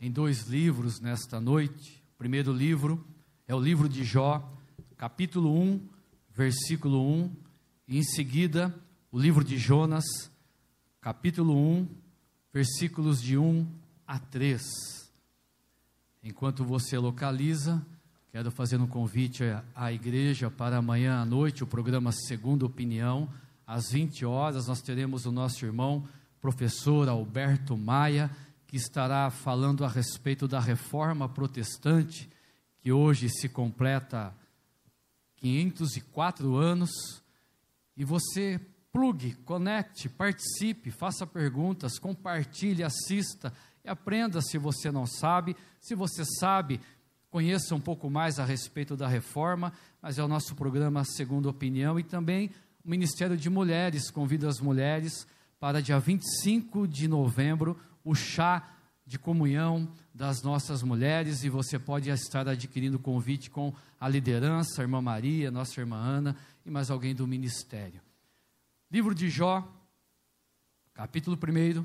em dois livros nesta noite. O primeiro livro é o livro de Jó, capítulo 1, versículo 1, e em seguida o livro de Jonas, capítulo 1, versículos de 1 a 3. Enquanto você localiza, quero fazer um convite à igreja para amanhã à noite, o programa Segunda Opinião, às 20 horas, nós teremos o nosso irmão, professor Alberto Maia, que estará falando a respeito da reforma protestante, que hoje se completa 504 anos, e você plugue, conecte, participe, faça perguntas, compartilhe, assista e aprenda se você não sabe. Se você sabe, conheça um pouco mais a respeito da reforma, mas é o nosso programa Segunda Opinião e também o Ministério de Mulheres convida as mulheres para dia 25 de novembro o chá de comunhão das nossas mulheres e você pode estar adquirindo convite com a liderança, a irmã Maria, nossa irmã Ana e mais alguém do ministério. Livro de Jó, capítulo 1,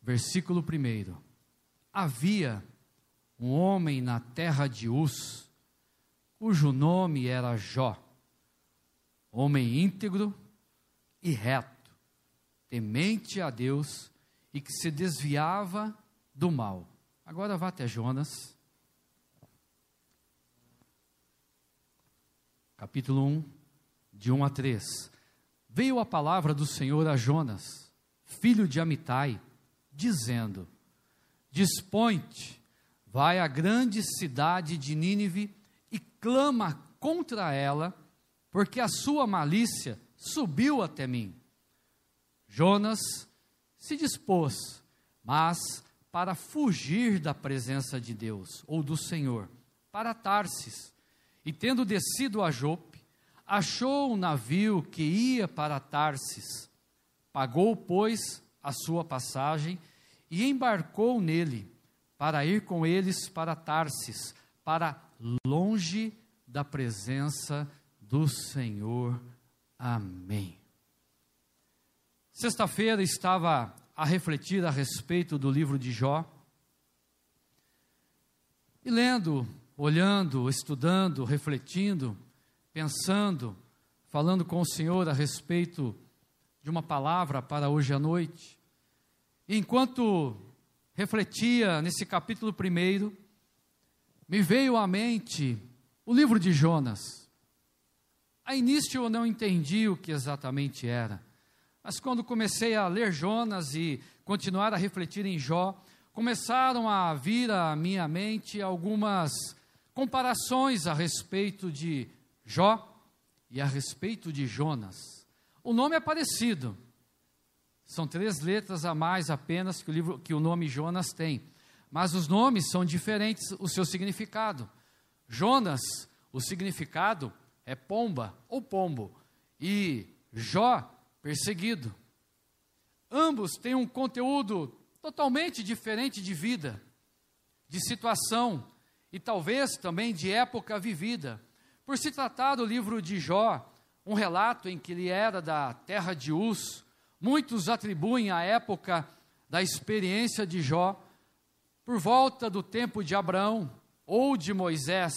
versículo 1. Havia um homem na terra de Uz, cujo nome era Jó, homem íntegro e reto, temente a Deus e que se desviava do mal. Agora vá até Jonas, capítulo 1, de 1 a 3 veio a palavra do Senhor a Jonas, filho de Amitai, dizendo: Dispõe-te, vai à grande cidade de Nínive e clama contra ela, porque a sua malícia subiu até mim. Jonas se dispôs, mas para fugir da presença de Deus ou do Senhor, para Tarsis, e tendo descido a Jope, achou um navio que ia para Tarsis, pagou, pois, a sua passagem e embarcou nele para ir com eles para Tarsis, para longe da presença do Senhor. Amém. Sexta-feira estava a refletir a respeito do livro de Jó. E lendo, olhando, estudando, refletindo, pensando, falando com o Senhor a respeito de uma palavra para hoje à noite. E enquanto refletia nesse capítulo primeiro, me veio à mente o livro de Jonas. A início eu não entendi o que exatamente era, mas quando comecei a ler Jonas e continuar a refletir em Jó, começaram a vir à minha mente algumas comparações a respeito de Jó e a respeito de Jonas. O nome é parecido. São três letras a mais apenas que o livro que o nome Jonas tem. Mas os nomes são diferentes o seu significado. Jonas, o significado é pomba ou pombo e Jó, perseguido. Ambos têm um conteúdo totalmente diferente de vida, de situação e talvez também de época vivida. Por se tratar do livro de Jó, um relato em que ele era da terra de Uz, muitos atribuem a época da experiência de Jó por volta do tempo de Abraão ou de Moisés,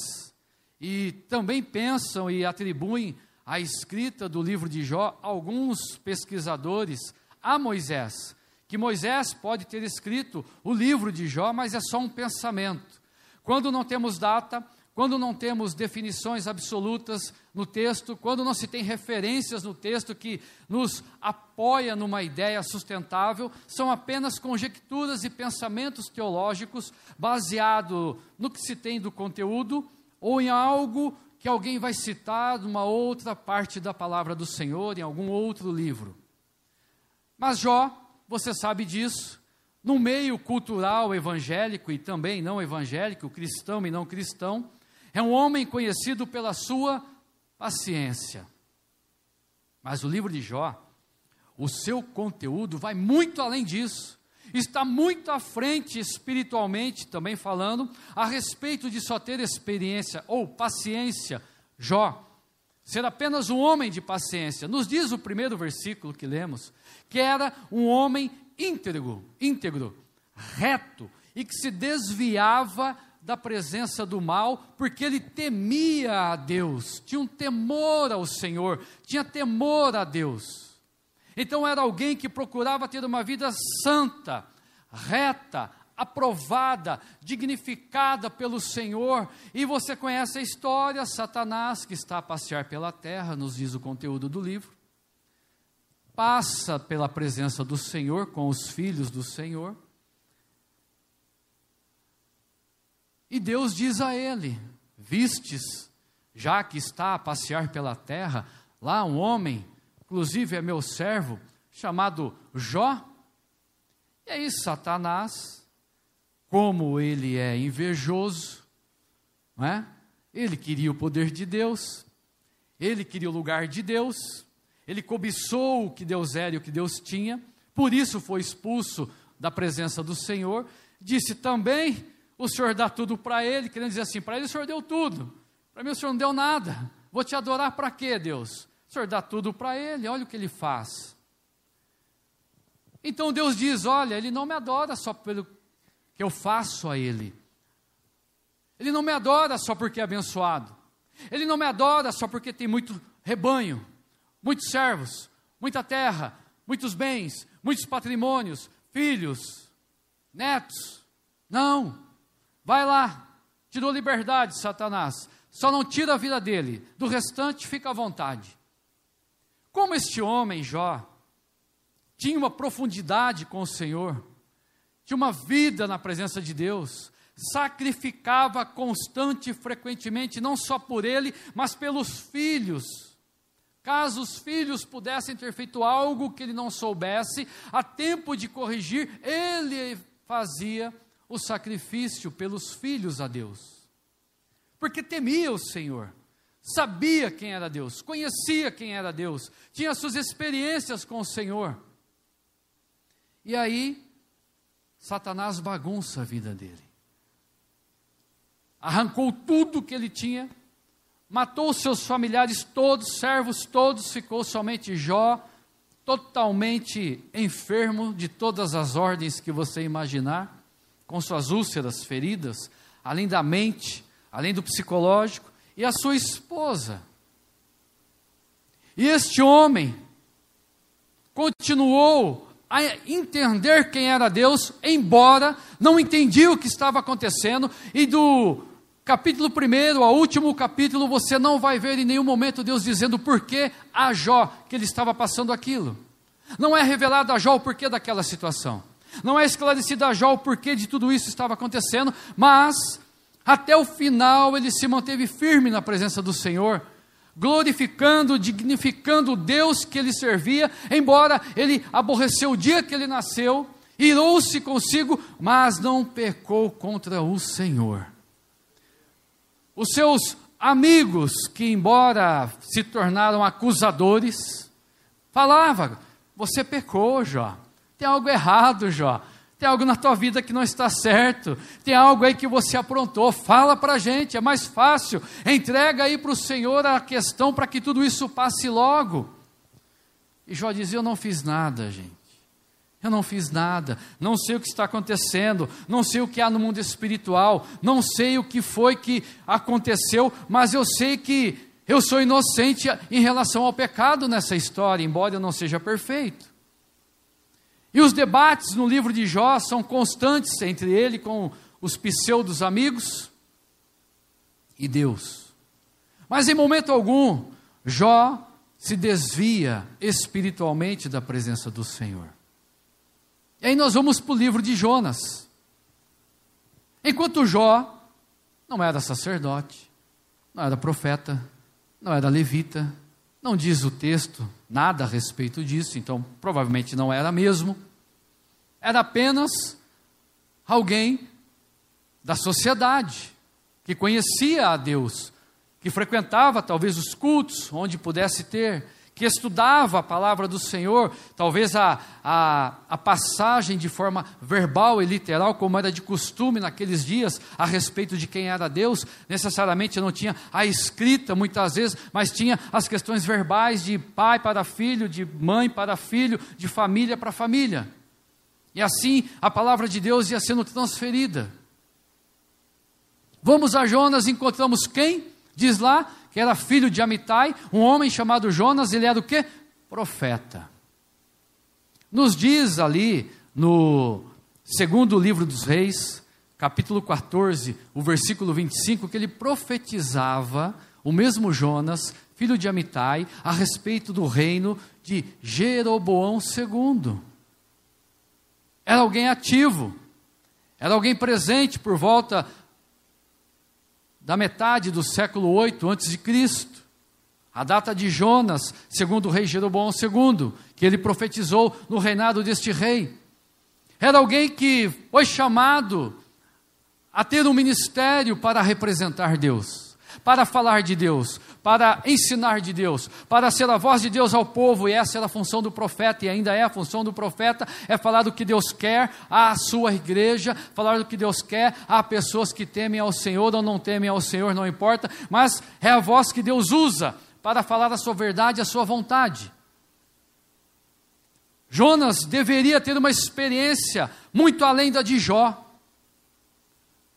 e também pensam e atribuem a escrita do livro de Jó alguns pesquisadores a Moisés, que Moisés pode ter escrito o livro de Jó, mas é só um pensamento. Quando não temos data, quando não temos definições absolutas no texto, quando não se tem referências no texto que nos apoia numa ideia sustentável, são apenas conjecturas e pensamentos teológicos baseado no que se tem do conteúdo ou em algo que alguém vai citar numa outra parte da palavra do Senhor, em algum outro livro. Mas Jó, você sabe disso, no meio cultural evangélico e também não evangélico, cristão e não cristão, é um homem conhecido pela sua paciência. Mas o livro de Jó, o seu conteúdo vai muito além disso. Está muito à frente espiritualmente, também falando, a respeito de só ter experiência ou paciência. Jó, ser apenas um homem de paciência. Nos diz o primeiro versículo que lemos, que era um homem íntegro, íntegro, reto e que se desviava da presença do mal, porque ele temia a Deus, tinha um temor ao Senhor, tinha temor a Deus. Então era alguém que procurava ter uma vida santa, reta, aprovada, dignificada pelo Senhor. E você conhece a história, Satanás que está a passear pela terra, nos diz o conteúdo do livro. Passa pela presença do Senhor com os filhos do Senhor E Deus diz a ele: Vistes, já que está a passear pela terra, lá um homem, inclusive é meu servo, chamado Jó. E aí, Satanás, como ele é invejoso, não é? ele queria o poder de Deus, ele queria o lugar de Deus, ele cobiçou o que Deus era e o que Deus tinha, por isso foi expulso da presença do Senhor. Disse também: o senhor dá tudo para ele, querendo dizer assim: para ele o senhor deu tudo, para mim o senhor não deu nada. Vou te adorar para quê, Deus? Senhor dá tudo para ele, olha o que ele faz. Então Deus diz: olha, ele não me adora só pelo que eu faço a ele. Ele não me adora só porque é abençoado. Ele não me adora só porque tem muito rebanho, muitos servos, muita terra, muitos bens, muitos patrimônios, filhos, netos. Não. Vai lá, tirou liberdade, Satanás. Só não tira a vida dele, do restante fica à vontade. Como este homem, Jó, tinha uma profundidade com o Senhor, tinha uma vida na presença de Deus, sacrificava constante e frequentemente, não só por ele, mas pelos filhos. Caso os filhos pudessem ter feito algo que ele não soubesse, a tempo de corrigir, ele fazia o sacrifício pelos filhos a Deus. Porque temia o Senhor, sabia quem era Deus, conhecia quem era Deus, tinha suas experiências com o Senhor. E aí, Satanás bagunça a vida dele. Arrancou tudo que ele tinha, matou seus familiares todos, servos todos, ficou somente Jó, totalmente enfermo de todas as ordens que você imaginar com suas úlceras, feridas, além da mente, além do psicológico, e a sua esposa. E este homem continuou a entender quem era Deus, embora não entendia o que estava acontecendo, e do capítulo 1 ao último capítulo, você não vai ver em nenhum momento Deus dizendo por que a Jó que ele estava passando aquilo. Não é revelado a Jó o porquê daquela situação. Não é esclarecido a Jó o porquê de tudo isso estava acontecendo, mas até o final ele se manteve firme na presença do Senhor, glorificando, dignificando o Deus que ele servia, embora ele aborreceu o dia que ele nasceu, irou-se consigo, mas não pecou contra o Senhor. Os seus amigos, que embora se tornaram acusadores, falavam: Você pecou, Jó. Tem algo errado, Jó. Tem algo na tua vida que não está certo. Tem algo aí que você aprontou. Fala para a gente, é mais fácil. Entrega aí para o Senhor a questão para que tudo isso passe logo. E Jó dizia: Eu não fiz nada, gente. Eu não fiz nada, não sei o que está acontecendo, não sei o que há no mundo espiritual, não sei o que foi que aconteceu, mas eu sei que eu sou inocente em relação ao pecado nessa história, embora eu não seja perfeito. E os debates no livro de Jó são constantes entre ele com os pseudos amigos e Deus. Mas em momento algum, Jó se desvia espiritualmente da presença do Senhor. E aí nós vamos para o livro de Jonas. Enquanto Jó não era sacerdote, não era profeta, não era levita, não diz o texto nada a respeito disso, então provavelmente não era mesmo. Era apenas alguém da sociedade que conhecia a Deus, que frequentava talvez os cultos onde pudesse ter, que estudava a palavra do Senhor, talvez a, a, a, passagem de forma verbal e literal, como era de costume naqueles dias, a respeito de quem era Deus, necessariamente não tinha a escrita muitas vezes, mas tinha as questões verbais de pai para filho, de mãe para filho, de família para família. E assim a palavra de Deus ia sendo transferida. Vamos a Jonas, encontramos quem? Diz lá que era filho de Amitai, um homem chamado Jonas, ele era o quê? Profeta. Nos diz ali no segundo livro dos reis, capítulo 14, o versículo 25, que ele profetizava, o mesmo Jonas, filho de Amitai, a respeito do reino de Jeroboão II. Era alguém ativo, era alguém presente por volta da metade do século 8 antes de Cristo. A data de Jonas, segundo o rei Jeroboão II, que ele profetizou no reinado deste rei. Era alguém que foi chamado a ter um ministério para representar Deus, para falar de Deus, para ensinar de Deus, para ser a voz de Deus ao povo, e essa era a função do profeta, e ainda é a função do profeta, é falar do que Deus quer à sua igreja, falar do que Deus quer a pessoas que temem ao Senhor ou não temem ao Senhor, não importa, mas é a voz que Deus usa para falar a sua verdade, a sua vontade. Jonas deveria ter uma experiência muito além da de Jó.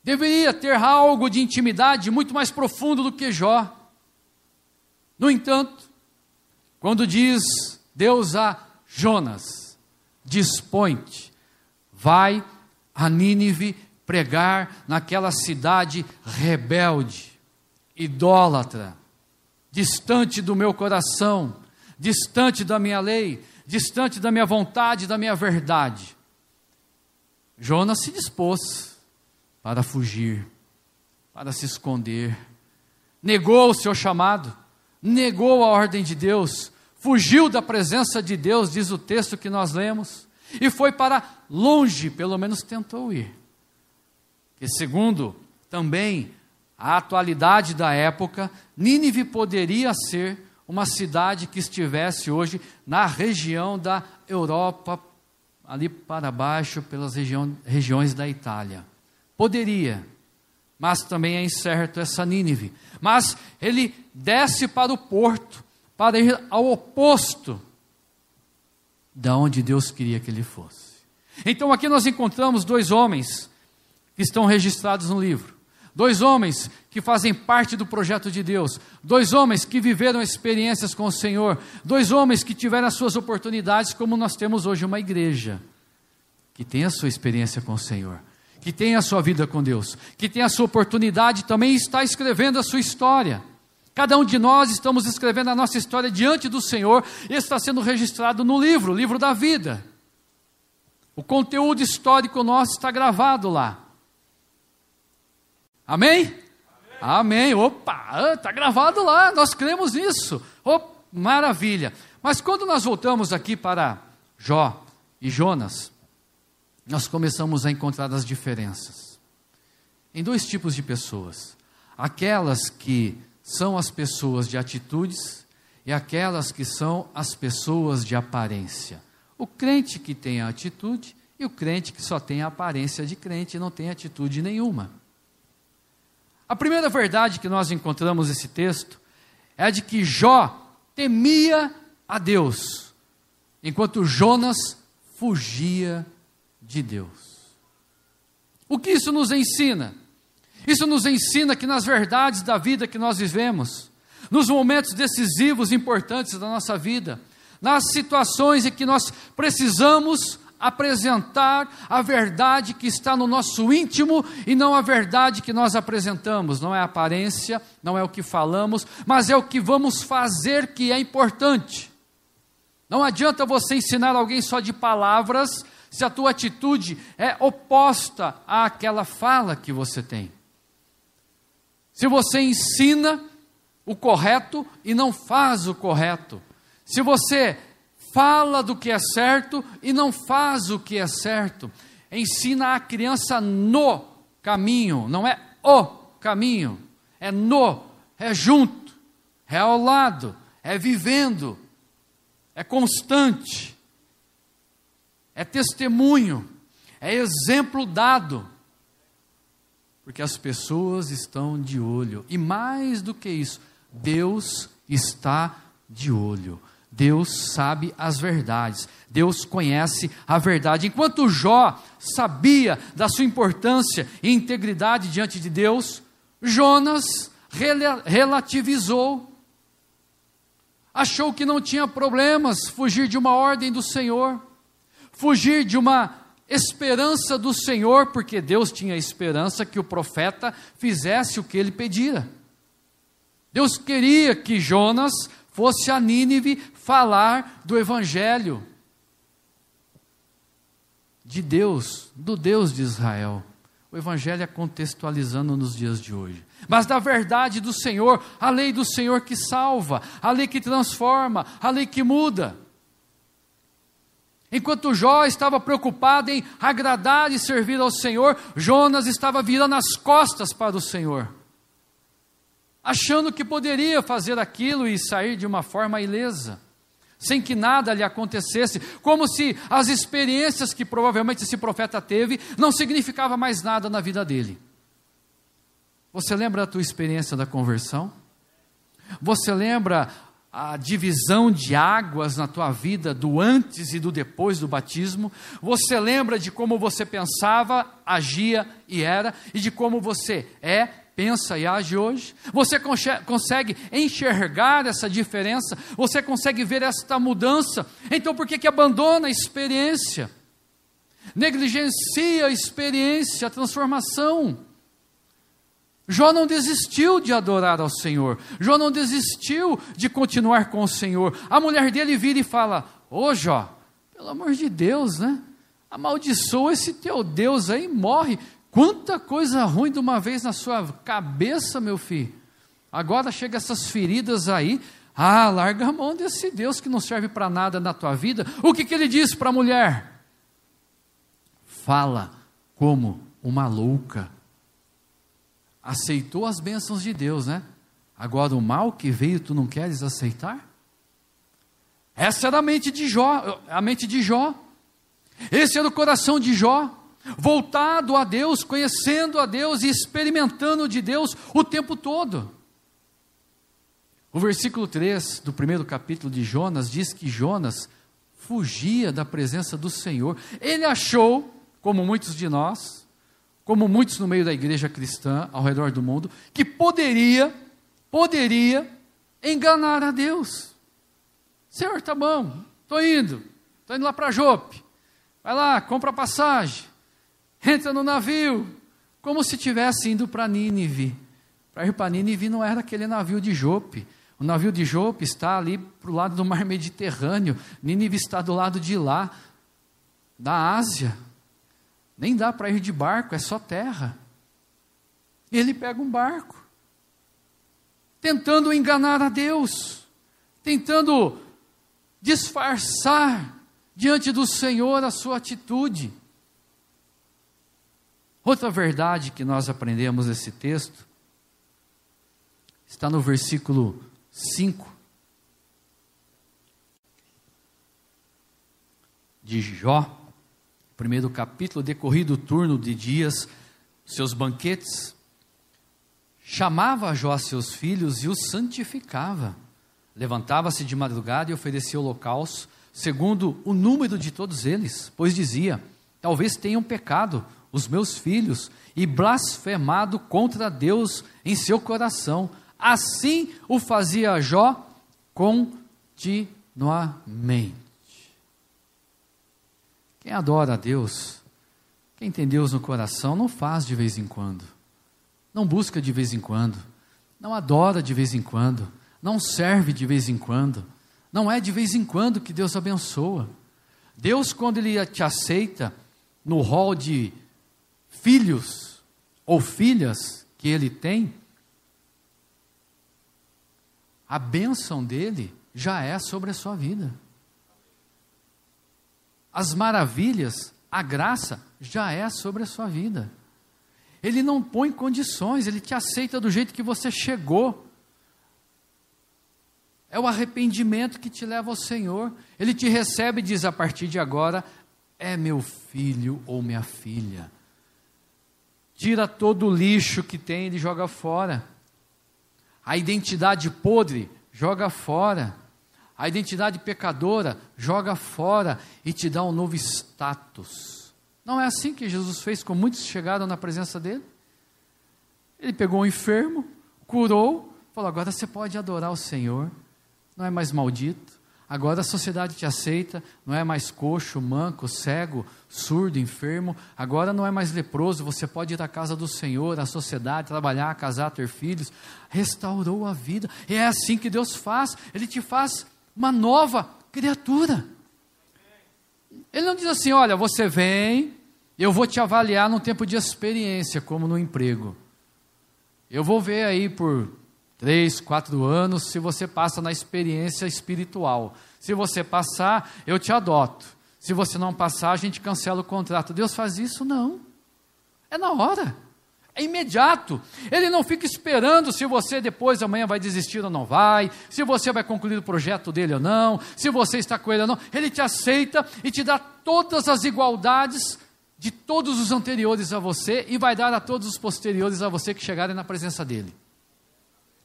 Deveria ter algo de intimidade muito mais profundo do que Jó. No entanto, quando diz Deus a Jonas: dispõe-te, vai a Nínive pregar naquela cidade rebelde, idólatra, distante do meu coração, distante da minha lei, distante da minha vontade, da minha verdade. Jonas se dispôs para fugir, para se esconder, negou o seu chamado, negou a ordem de Deus, fugiu da presença de Deus, diz o texto que nós lemos, e foi para longe, pelo menos tentou ir. E segundo também a atualidade da época, Nínive poderia ser uma cidade que estivesse hoje na região da Europa, ali para baixo, pelas regiões da Itália. Poderia, mas também é incerto essa Nínive. Mas ele desce para o porto, para ir ao oposto da onde Deus queria que ele fosse. Então aqui nós encontramos dois homens que estão registrados no livro. Dois homens que fazem parte do projeto de Deus, dois homens que viveram experiências com o Senhor, dois homens que tiveram as suas oportunidades, como nós temos hoje uma igreja que tem a sua experiência com o Senhor que tem a sua vida com Deus, que tem a sua oportunidade, também está escrevendo a sua história. Cada um de nós estamos escrevendo a nossa história diante do Senhor e está sendo registrado no livro, o livro da vida. O conteúdo histórico nosso está gravado lá. Amém? Amém. Amém. Opa, está gravado lá, nós cremos nisso. Oh, maravilha. Mas quando nós voltamos aqui para Jó e Jonas, nós começamos a encontrar as diferenças em dois tipos de pessoas: aquelas que são as pessoas de atitudes e aquelas que são as pessoas de aparência. O crente que tem a atitude e o crente que só tem a aparência de crente e não tem atitude nenhuma. A primeira verdade que nós encontramos nesse texto é de que Jó temia a Deus, enquanto Jonas fugia de Deus. O que isso nos ensina? Isso nos ensina que nas verdades da vida que nós vivemos, nos momentos decisivos, importantes da nossa vida, nas situações em que nós precisamos apresentar a verdade que está no nosso íntimo e não a verdade que nós apresentamos. Não é a aparência, não é o que falamos, mas é o que vamos fazer que é importante. Não adianta você ensinar alguém só de palavras se a tua atitude é oposta àquela fala que você tem. Se você ensina o correto e não faz o correto. Se você fala do que é certo e não faz o que é certo. Ensina a criança no caminho, não é o caminho, é no, é junto, é ao lado, é vivendo, é constante é testemunho, é exemplo dado. Porque as pessoas estão de olho. E mais do que isso, Deus está de olho. Deus sabe as verdades, Deus conhece a verdade. Enquanto Jó sabia da sua importância e integridade diante de Deus, Jonas relativizou, achou que não tinha problemas fugir de uma ordem do Senhor, fugir de uma esperança do Senhor, porque Deus tinha esperança que o profeta fizesse o que ele pedira. Deus queria que Jonas fosse a Nínive falar do Evangelho de Deus, do Deus de Israel. O Evangelho é contextualizando nos dias de hoje. Mas da verdade do Senhor, a lei do Senhor que salva, a lei que transforma, a lei que muda. Enquanto Jó estava preocupado em agradar e servir ao Senhor, Jonas estava virando as costas para o Senhor, achando que poderia fazer aquilo e sair de uma forma ilesa, sem que nada lhe acontecesse, como se as experiências que provavelmente esse profeta teve não significava mais nada na vida dele. Você lembra da tua experiência da conversão? Você lembra a divisão de águas na tua vida do antes e do depois do batismo. Você lembra de como você pensava, agia e era, e de como você é, pensa e age hoje? Você consegue enxergar essa diferença? Você consegue ver esta mudança? Então por que, que abandona a experiência? Negligencia a experiência, a transformação. Jó não desistiu de adorar ao Senhor. Jó não desistiu de continuar com o Senhor. A mulher dele vira e fala: Ô Jó, pelo amor de Deus, né? Amaldiçoa esse teu Deus aí, morre. Quanta coisa ruim de uma vez na sua cabeça, meu filho. Agora chega essas feridas aí. Ah, larga a mão desse Deus que não serve para nada na tua vida. O que, que ele diz para a mulher? Fala como uma louca aceitou as bênçãos de Deus, né? Agora o mal que veio tu não queres aceitar? Essa era a mente de Jó, a mente de Jó. Esse era o coração de Jó, voltado a Deus, conhecendo a Deus e experimentando de Deus o tempo todo. O versículo 3 do primeiro capítulo de Jonas diz que Jonas fugia da presença do Senhor. Ele achou, como muitos de nós, como muitos no meio da igreja cristã ao redor do mundo, que poderia, poderia enganar a Deus. Senhor, tá bom, estou indo, estou indo lá para Jope. Vai lá, compra passagem, entra no navio, como se estivesse indo para Nínive. Para ir para Nínive não era aquele navio de Jope. O navio de Jope está ali para o lado do mar Mediterrâneo. Nínive está do lado de lá, da Ásia. Nem dá para ir de barco, é só terra. Ele pega um barco, tentando enganar a Deus, tentando disfarçar diante do Senhor a sua atitude. Outra verdade que nós aprendemos nesse texto está no versículo 5 de Jó primeiro capítulo, decorrido o turno de dias, seus banquetes, chamava Jó a seus filhos e os santificava. Levantava-se de madrugada e oferecia holocausto, segundo o número de todos eles, pois dizia: Talvez tenham pecado os meus filhos e blasfemado contra Deus em seu coração. Assim o fazia Jó continuamente. Quem adora a Deus, quem tem Deus no coração, não faz de vez em quando, não busca de vez em quando, não adora de vez em quando, não serve de vez em quando, não é de vez em quando que Deus abençoa. Deus, quando Ele te aceita no rol de filhos ou filhas que Ele tem, a bênção dele já é sobre a sua vida as maravilhas, a graça já é sobre a sua vida. Ele não põe condições, ele te aceita do jeito que você chegou. É o arrependimento que te leva ao Senhor. Ele te recebe e diz: a partir de agora, é meu filho ou minha filha. Tira todo o lixo que tem e joga fora. A identidade podre, joga fora. A identidade pecadora, joga fora e te dá um novo status. Não é assim que Jesus fez com muitos que chegaram na presença dele? Ele pegou um enfermo, curou, falou: agora você pode adorar o Senhor, não é mais maldito, Agora a sociedade te aceita, não é mais coxo, manco, cego, surdo, enfermo. Agora não é mais leproso, você pode ir à casa do Senhor, à sociedade, trabalhar, casar, ter filhos. Restaurou a vida. E é assim que Deus faz. Ele te faz uma nova criatura. Ele não diz assim: olha, você vem, eu vou te avaliar num tempo de experiência, como no emprego. Eu vou ver aí por três, quatro anos, se você passa na experiência espiritual. Se você passar, eu te adoto. Se você não passar, a gente cancela o contrato. Deus faz isso? Não. É na hora. É imediato. Ele não fica esperando se você depois, amanhã, vai desistir ou não vai, se você vai concluir o projeto dele ou não, se você está com ele ou não. Ele te aceita e te dá todas as igualdades de todos os anteriores a você e vai dar a todos os posteriores a você que chegarem na presença dele.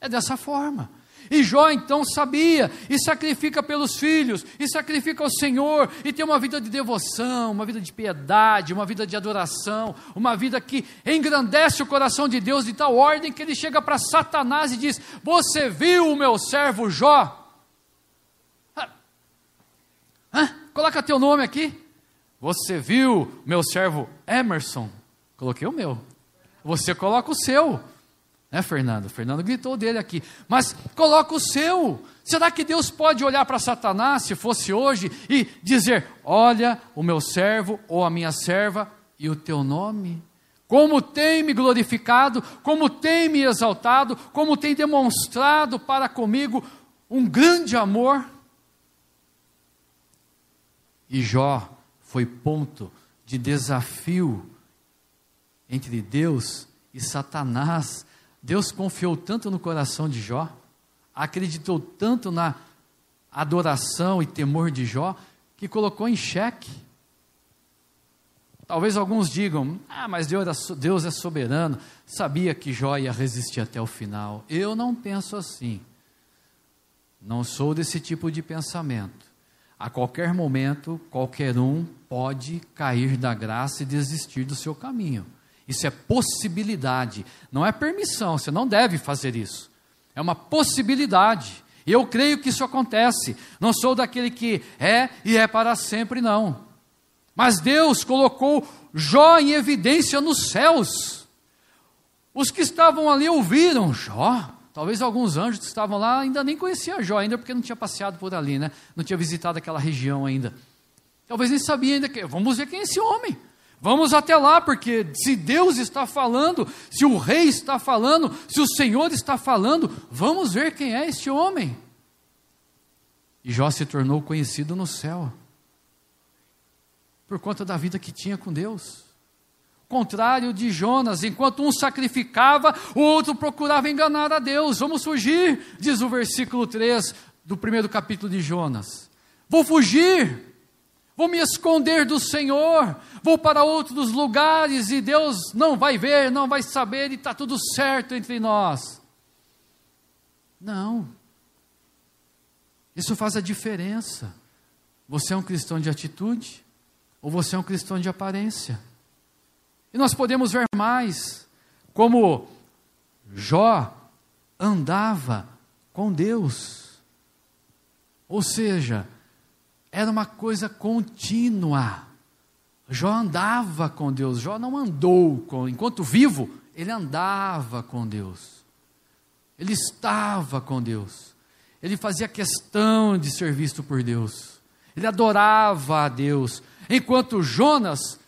É dessa forma. E Jó então sabia, e sacrifica pelos filhos, e sacrifica ao Senhor, e tem uma vida de devoção, uma vida de piedade, uma vida de adoração, uma vida que engrandece o coração de Deus de tal ordem que ele chega para Satanás e diz: Você viu o meu servo Jó? Hã? Coloca teu nome aqui. Você viu meu servo Emerson? Coloquei o meu. Você coloca o seu. Né, Fernando? Fernando gritou dele aqui. Mas coloca o seu. Será que Deus pode olhar para Satanás, se fosse hoje, e dizer: Olha, o meu servo ou a minha serva e o teu nome? Como tem me glorificado, como tem me exaltado, como tem demonstrado para comigo um grande amor. E Jó foi ponto de desafio entre Deus e Satanás Deus confiou tanto no coração de Jó, acreditou tanto na adoração e temor de Jó, que colocou em xeque. Talvez alguns digam: ah, mas Deus é soberano, sabia que Jó ia resistir até o final. Eu não penso assim. Não sou desse tipo de pensamento. A qualquer momento, qualquer um pode cair da graça e desistir do seu caminho. Isso é possibilidade, não é permissão, você não deve fazer isso. É uma possibilidade. Eu creio que isso acontece. Não sou daquele que é e é para sempre, não. Mas Deus colocou Jó em evidência nos céus. Os que estavam ali ouviram Jó. Talvez alguns anjos que estavam lá ainda nem conheciam Jó, ainda porque não tinha passeado por ali, né? Não tinha visitado aquela região ainda. Talvez nem sabia ainda que. Vamos ver quem é esse homem. Vamos até lá, porque se Deus está falando, se o rei está falando, se o Senhor está falando, vamos ver quem é este homem. E Jó se tornou conhecido no céu, por conta da vida que tinha com Deus. Contrário de Jonas, enquanto um sacrificava, o outro procurava enganar a Deus. Vamos fugir, diz o versículo 3 do primeiro capítulo de Jonas. Vou fugir, Vou me esconder do Senhor, vou para outros lugares e Deus não vai ver, não vai saber e está tudo certo entre nós. Não. Isso faz a diferença. Você é um cristão de atitude ou você é um cristão de aparência? E nós podemos ver mais como Jó andava com Deus. Ou seja, era uma coisa contínua. Jó andava com Deus, Jó não andou com, enquanto vivo, ele andava com Deus. Ele estava com Deus. Ele fazia questão de ser visto por Deus. Ele adorava a Deus. Enquanto Jonas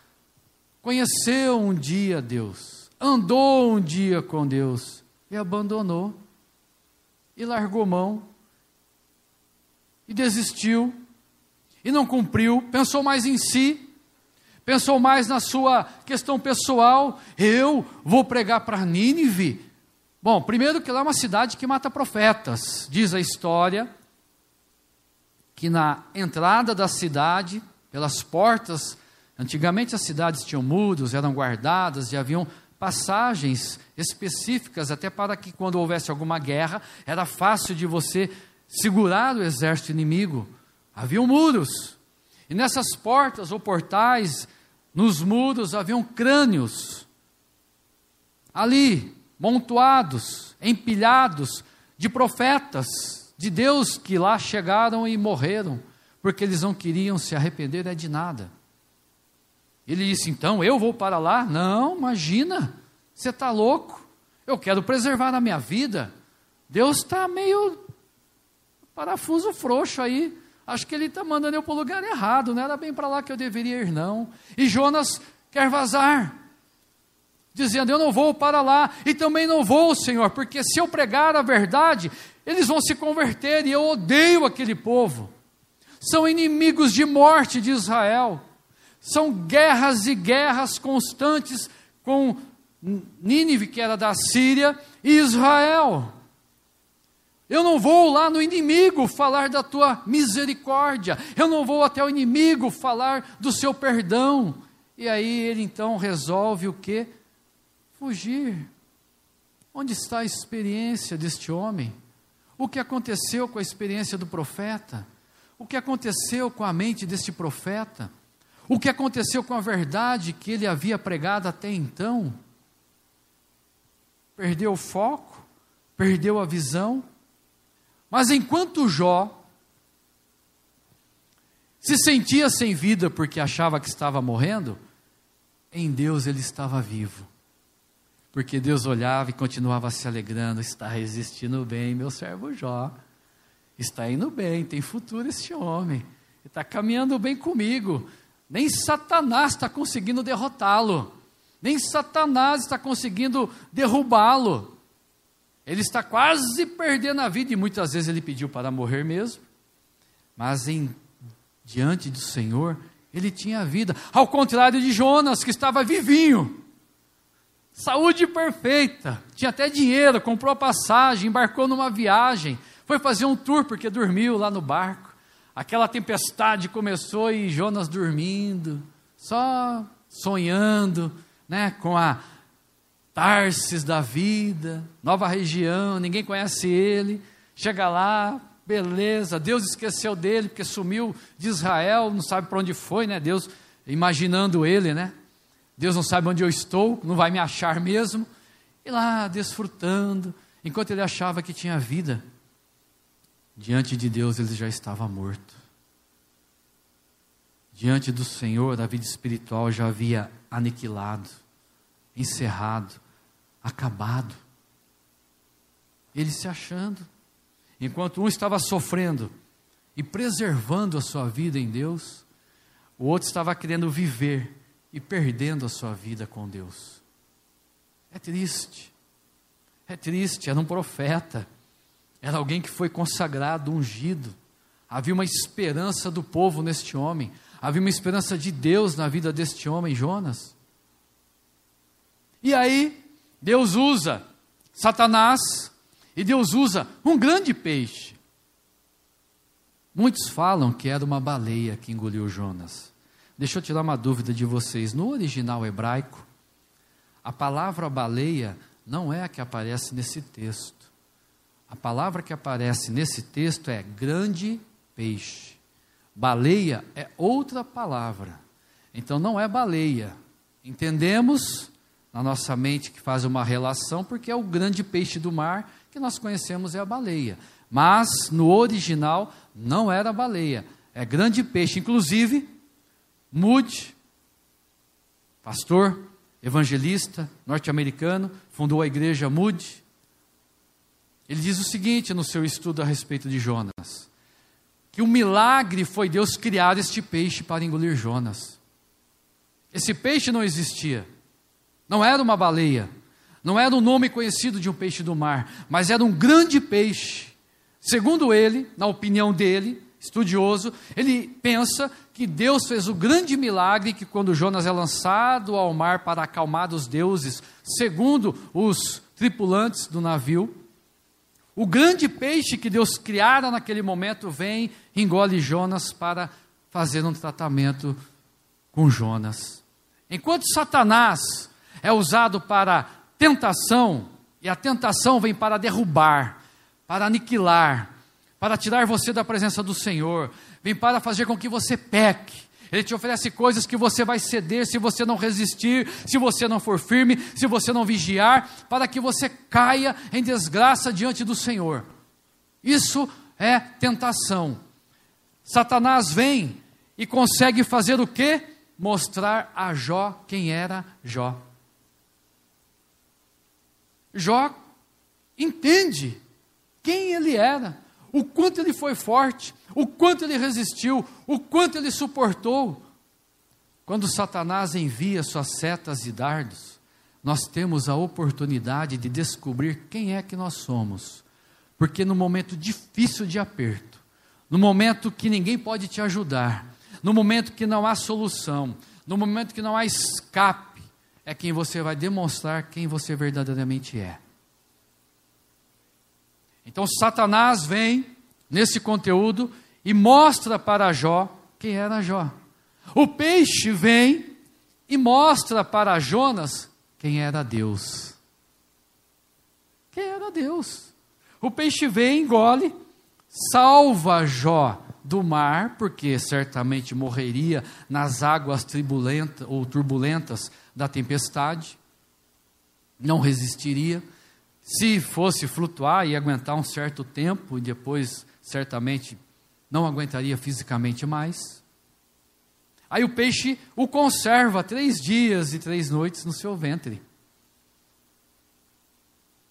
conheceu um dia Deus, andou um dia com Deus e abandonou, e largou mão, e desistiu, e não cumpriu, pensou mais em si, pensou mais na sua questão pessoal. Eu vou pregar para Nínive. Bom, primeiro que lá é uma cidade que mata profetas. Diz a história que na entrada da cidade, pelas portas, antigamente as cidades tinham muros, eram guardadas e haviam passagens específicas até para que quando houvesse alguma guerra, era fácil de você segurar o exército inimigo, haviam muros. E nessas portas ou portais, nos muros, haviam crânios. Ali, montuados, empilhados, de profetas de Deus que lá chegaram e morreram, porque eles não queriam se arrepender é de nada. Ele disse: então eu vou para lá? Não, imagina, você está louco. Eu quero preservar a minha vida. Deus está meio parafuso frouxo aí. Acho que ele está mandando eu para o lugar errado. Não era bem para lá que eu deveria ir, não. E Jonas quer vazar, dizendo: Eu não vou para lá, e também não vou, Senhor, porque se eu pregar a verdade, eles vão se converter, e eu odeio aquele povo. São inimigos de morte de Israel. São guerras e guerras constantes com Nínive, que era da Síria, e Israel. Eu não vou lá no inimigo falar da tua misericórdia. Eu não vou até o inimigo falar do seu perdão. E aí ele então resolve o que? Fugir. Onde está a experiência deste homem? O que aconteceu com a experiência do profeta? O que aconteceu com a mente deste profeta? O que aconteceu com a verdade que ele havia pregado até então? Perdeu o foco, perdeu a visão. Mas enquanto Jó se sentia sem vida porque achava que estava morrendo, em Deus ele estava vivo. Porque Deus olhava e continuava se alegrando, está resistindo bem, meu servo Jó. Está indo bem, tem futuro esse homem. Está caminhando bem comigo. Nem Satanás está conseguindo derrotá-lo. Nem Satanás está conseguindo derrubá-lo. Ele está quase perdendo a vida e muitas vezes ele pediu para morrer mesmo. Mas em diante do Senhor, ele tinha vida. Ao contrário de Jonas, que estava vivinho. Saúde perfeita, tinha até dinheiro, comprou a passagem, embarcou numa viagem, foi fazer um tour porque dormiu lá no barco. Aquela tempestade começou e Jonas dormindo, só sonhando, né, com a Tarsis da vida, nova região, ninguém conhece ele. Chega lá, beleza, Deus esqueceu dele porque sumiu de Israel, não sabe para onde foi, né? Deus imaginando ele, né? Deus não sabe onde eu estou, não vai me achar mesmo. E lá desfrutando, enquanto ele achava que tinha vida, Diante de Deus ele já estava morto. Diante do Senhor, a vida espiritual já havia aniquilado, encerrado, acabado. Ele se achando. Enquanto um estava sofrendo e preservando a sua vida em Deus, o outro estava querendo viver e perdendo a sua vida com Deus. É triste. É triste, era um profeta era alguém que foi consagrado, ungido. Havia uma esperança do povo neste homem. Havia uma esperança de Deus na vida deste homem, Jonas. E aí, Deus usa Satanás e Deus usa um grande peixe. Muitos falam que era uma baleia que engoliu Jonas. Deixa eu tirar uma dúvida de vocês. No original hebraico, a palavra baleia não é a que aparece nesse texto. A palavra que aparece nesse texto é grande peixe. Baleia é outra palavra. Então não é baleia. Entendemos na nossa mente que faz uma relação, porque é o grande peixe do mar que nós conhecemos é a baleia. Mas no original não era baleia, é grande peixe. Inclusive, Moody, pastor, evangelista norte-americano, fundou a igreja Moody ele diz o seguinte no seu estudo a respeito de Jonas: que o milagre foi Deus criar este peixe para engolir Jonas. Esse peixe não existia, não era uma baleia, não era o um nome conhecido de um peixe do mar, mas era um grande peixe. Segundo ele, na opinião dele, estudioso, ele pensa que Deus fez o grande milagre que quando Jonas é lançado ao mar para acalmar os deuses, segundo os tripulantes do navio, o grande peixe que Deus criara naquele momento vem, engole Jonas para fazer um tratamento com Jonas. Enquanto Satanás é usado para tentação, e a tentação vem para derrubar, para aniquilar, para tirar você da presença do Senhor, vem para fazer com que você peque. Ele te oferece coisas que você vai ceder se você não resistir, se você não for firme, se você não vigiar, para que você caia em desgraça diante do Senhor. Isso é tentação. Satanás vem e consegue fazer o quê? Mostrar a Jó quem era Jó. Jó entende quem ele era, o quanto ele foi forte, o quanto ele resistiu, o quanto ele suportou. Quando Satanás envia suas setas e dardos, nós temos a oportunidade de descobrir quem é que nós somos. Porque no momento difícil de aperto, no momento que ninguém pode te ajudar, no momento que não há solução, no momento que não há escape, é quem você vai demonstrar quem você verdadeiramente é. Então Satanás vem nesse conteúdo e mostra para Jó quem era Jó. O peixe vem e mostra para Jonas quem era Deus. Quem era Deus? O peixe vem, engole, salva Jó do mar, porque certamente morreria nas águas turbulentas ou turbulentas da tempestade, não resistiria. Se fosse flutuar e aguentar um certo tempo e depois certamente não aguentaria fisicamente mais. Aí o peixe o conserva três dias e três noites no seu ventre.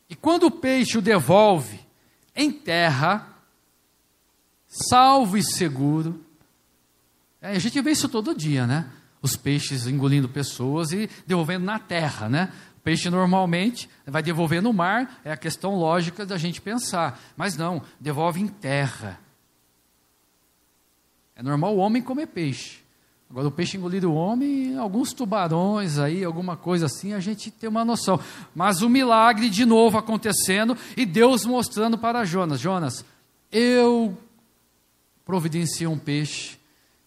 E quando o peixe o devolve em terra, salvo e seguro, é, a gente vê isso todo dia, né? Os peixes engolindo pessoas e devolvendo na terra, né? peixe normalmente vai devolver no mar, é a questão lógica da gente pensar. Mas não, devolve em terra. É normal o homem comer peixe. Agora, o peixe engolir o homem, alguns tubarões aí, alguma coisa assim, a gente tem uma noção. Mas o milagre de novo acontecendo e Deus mostrando para Jonas: Jonas, eu providenciei um peixe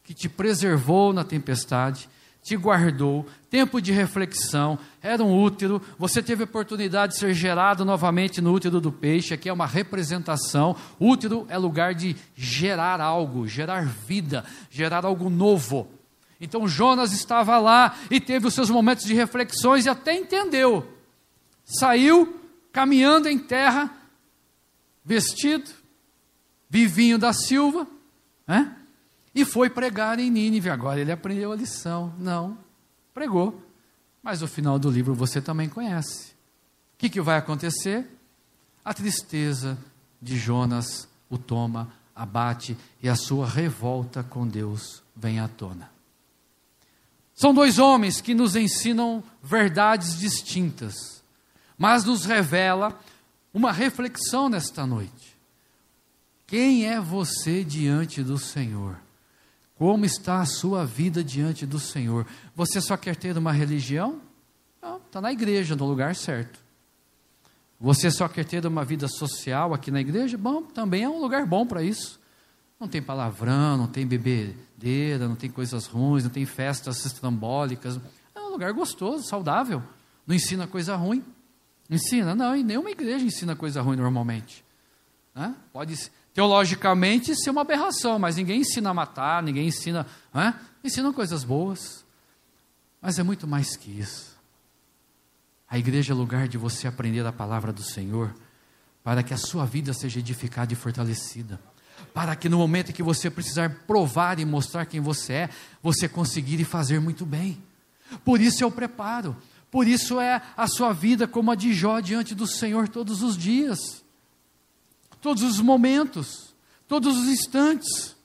que te preservou na tempestade te guardou, tempo de reflexão, era um útero, você teve oportunidade de ser gerado novamente no útero do peixe, aqui é uma representação. Útero é lugar de gerar algo, gerar vida, gerar algo novo. Então Jonas estava lá e teve os seus momentos de reflexões e até entendeu. Saiu caminhando em terra, vestido, vivinho da Silva, né? e foi pregar em Nínive. Agora ele aprendeu a lição. Não, pregou. Mas o final do livro você também conhece. O que, que vai acontecer? A tristeza de Jonas o toma, abate e a sua revolta com Deus vem à tona. São dois homens que nos ensinam verdades distintas, mas nos revela uma reflexão nesta noite. Quem é você diante do Senhor? Como está a sua vida diante do Senhor? Você só quer ter uma religião? Não, está na igreja, no lugar certo. Você só quer ter uma vida social aqui na igreja? Bom, também é um lugar bom para isso. Não tem palavrão, não tem bebedeira, não tem coisas ruins, não tem festas estrambólicas. É um lugar gostoso, saudável. Não ensina coisa ruim. Ensina? Não, e nenhuma igreja ensina coisa ruim normalmente. Né? Pode teologicamente ser uma aberração, mas ninguém ensina a matar, ninguém ensina. Né? Ensinam coisas boas. Mas é muito mais que isso. A igreja é lugar de você aprender a palavra do Senhor, para que a sua vida seja edificada e fortalecida. Para que no momento em que você precisar provar e mostrar quem você é, você conseguir e fazer muito bem. Por isso é o preparo. Por isso é a sua vida como a de Jó diante do Senhor todos os dias todos os momentos, todos os instantes.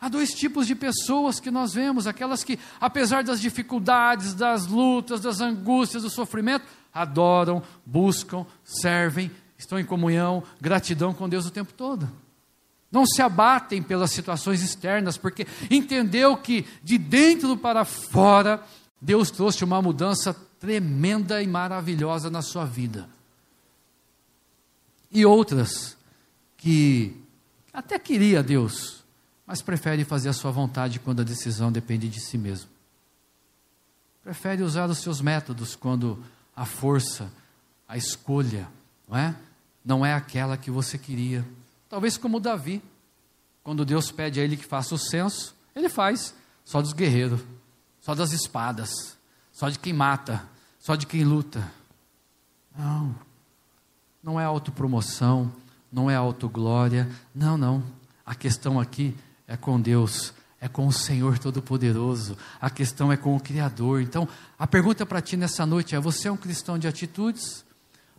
Há dois tipos de pessoas que nós vemos: aquelas que, apesar das dificuldades, das lutas, das angústias, do sofrimento, adoram, buscam, servem, estão em comunhão, gratidão com Deus o tempo todo. Não se abatem pelas situações externas, porque entendeu que de dentro para fora, Deus trouxe uma mudança tremenda e maravilhosa na sua vida e outras que até queria Deus, mas prefere fazer a sua vontade quando a decisão depende de si mesmo. Prefere usar os seus métodos quando a força, a escolha, não é? Não é aquela que você queria. Talvez como Davi. Quando Deus pede a ele que faça o censo, ele faz. Só dos guerreiros, só das espadas, só de quem mata, só de quem luta. Não, não é autopromoção, não é autoglória, não, não. A questão aqui é com Deus, é com o Senhor Todo-Poderoso, a questão é com o Criador. Então, a pergunta para ti nessa noite é: você é um cristão de atitudes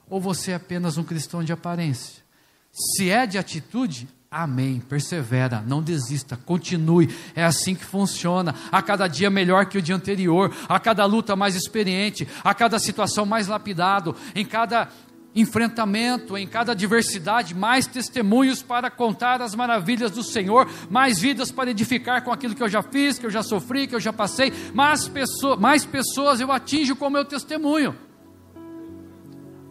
ou você é apenas um cristão de aparência? Se é de atitude, Amém. Persevera, não desista, continue. É assim que funciona. A cada dia melhor que o dia anterior, a cada luta mais experiente, a cada situação mais lapidado, em cada enfrentamento, em cada adversidade, mais testemunhos para contar as maravilhas do Senhor, mais vidas para edificar com aquilo que eu já fiz, que eu já sofri, que eu já passei, mais, pessoas, mais pessoas eu atinjo com o meu testemunho.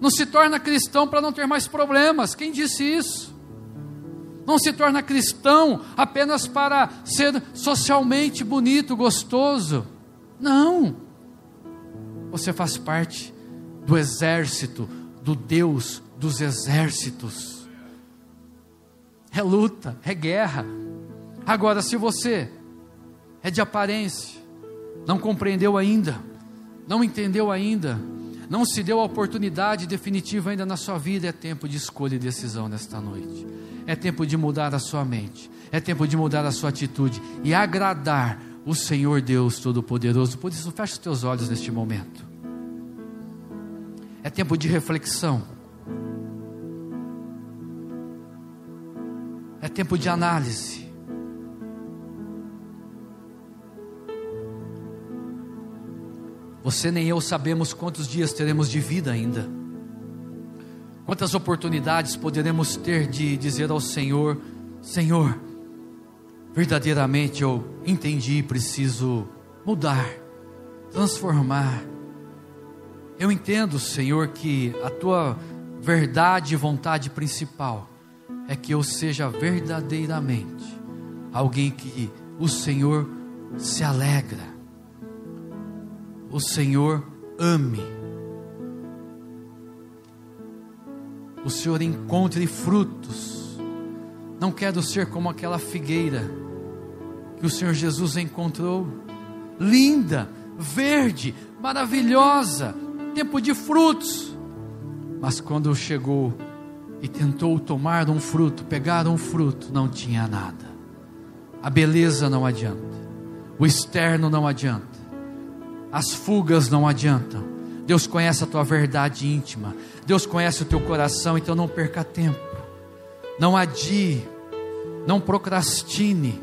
Não se torna cristão para não ter mais problemas. Quem disse isso? não se torna cristão apenas para ser socialmente bonito, gostoso. Não. Você faz parte do exército, do Deus dos exércitos. É luta, é guerra. Agora, se você é de aparência, não compreendeu ainda, não entendeu ainda, não se deu a oportunidade definitiva ainda na sua vida, é tempo de escolha e decisão nesta noite. É tempo de mudar a sua mente. É tempo de mudar a sua atitude e agradar o Senhor Deus Todo-Poderoso. Por isso, feche os teus olhos neste momento. É tempo de reflexão. É tempo de análise. Você nem eu sabemos quantos dias teremos de vida ainda. Quantas oportunidades poderemos ter de dizer ao Senhor: Senhor, verdadeiramente eu entendi, preciso mudar, transformar. Eu entendo, Senhor, que a tua verdade e vontade principal é que eu seja verdadeiramente alguém que o Senhor se alegra, o Senhor ame o Senhor encontre frutos. Não quero ser como aquela figueira que o Senhor Jesus encontrou, linda, verde, maravilhosa, tempo de frutos. Mas quando chegou e tentou tomar um fruto, pegar um fruto, não tinha nada. A beleza não adianta, o externo não adianta, as fugas não adiantam. Deus conhece a tua verdade íntima. Deus conhece o teu coração, então não perca tempo, não adie, não procrastine,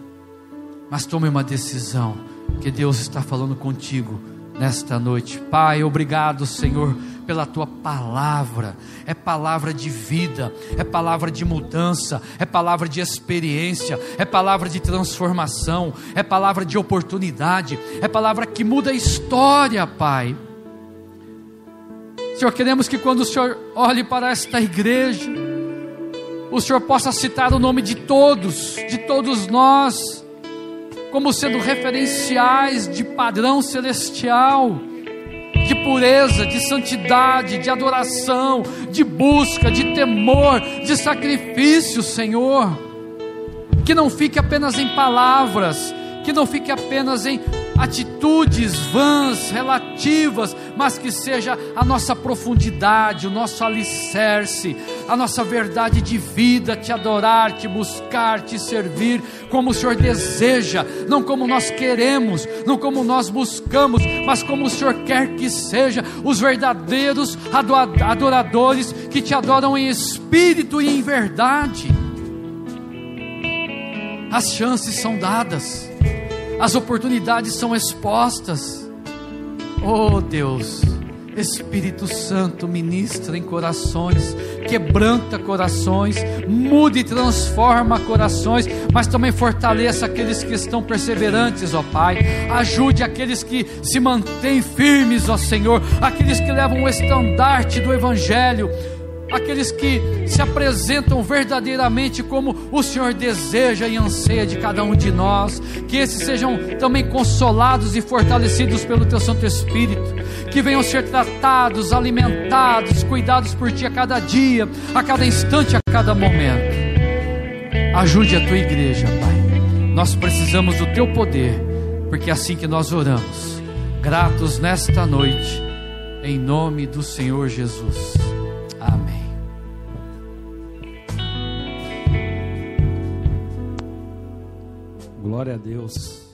mas tome uma decisão, que Deus está falando contigo nesta noite. Pai, obrigado, Senhor, pela tua palavra. É palavra de vida, é palavra de mudança, é palavra de experiência, é palavra de transformação, é palavra de oportunidade, é palavra que muda a história, Pai. Senhor, queremos que quando o Senhor olhe para esta igreja, o Senhor possa citar o nome de todos, de todos nós, como sendo referenciais de padrão celestial, de pureza, de santidade, de adoração, de busca, de temor, de sacrifício, Senhor. Que não fique apenas em palavras, que não fique apenas em atitudes vãs, relativas, mas que seja a nossa profundidade, o nosso alicerce, a nossa verdade de vida, te adorar, te buscar, te servir, como o Senhor deseja, não como nós queremos, não como nós buscamos, mas como o Senhor quer que seja, os verdadeiros adoradores que te adoram em espírito e em verdade. As chances são dadas as oportunidades são expostas. Oh Deus, Espírito Santo ministra em corações, quebranta corações, muda e transforma corações, mas também fortaleça aqueles que estão perseverantes, ó Pai. Ajude aqueles que se mantêm firmes, ó Senhor, aqueles que levam o estandarte do Evangelho aqueles que se apresentam verdadeiramente como o Senhor deseja e anseia de cada um de nós, que esses sejam também consolados e fortalecidos pelo Teu Santo Espírito, que venham ser tratados, alimentados, cuidados por Ti a cada dia, a cada instante, a cada momento. Ajude a tua igreja, Pai. Nós precisamos do teu poder, porque é assim que nós oramos. Gratos nesta noite, em nome do Senhor Jesus. Amém. Glória a Deus.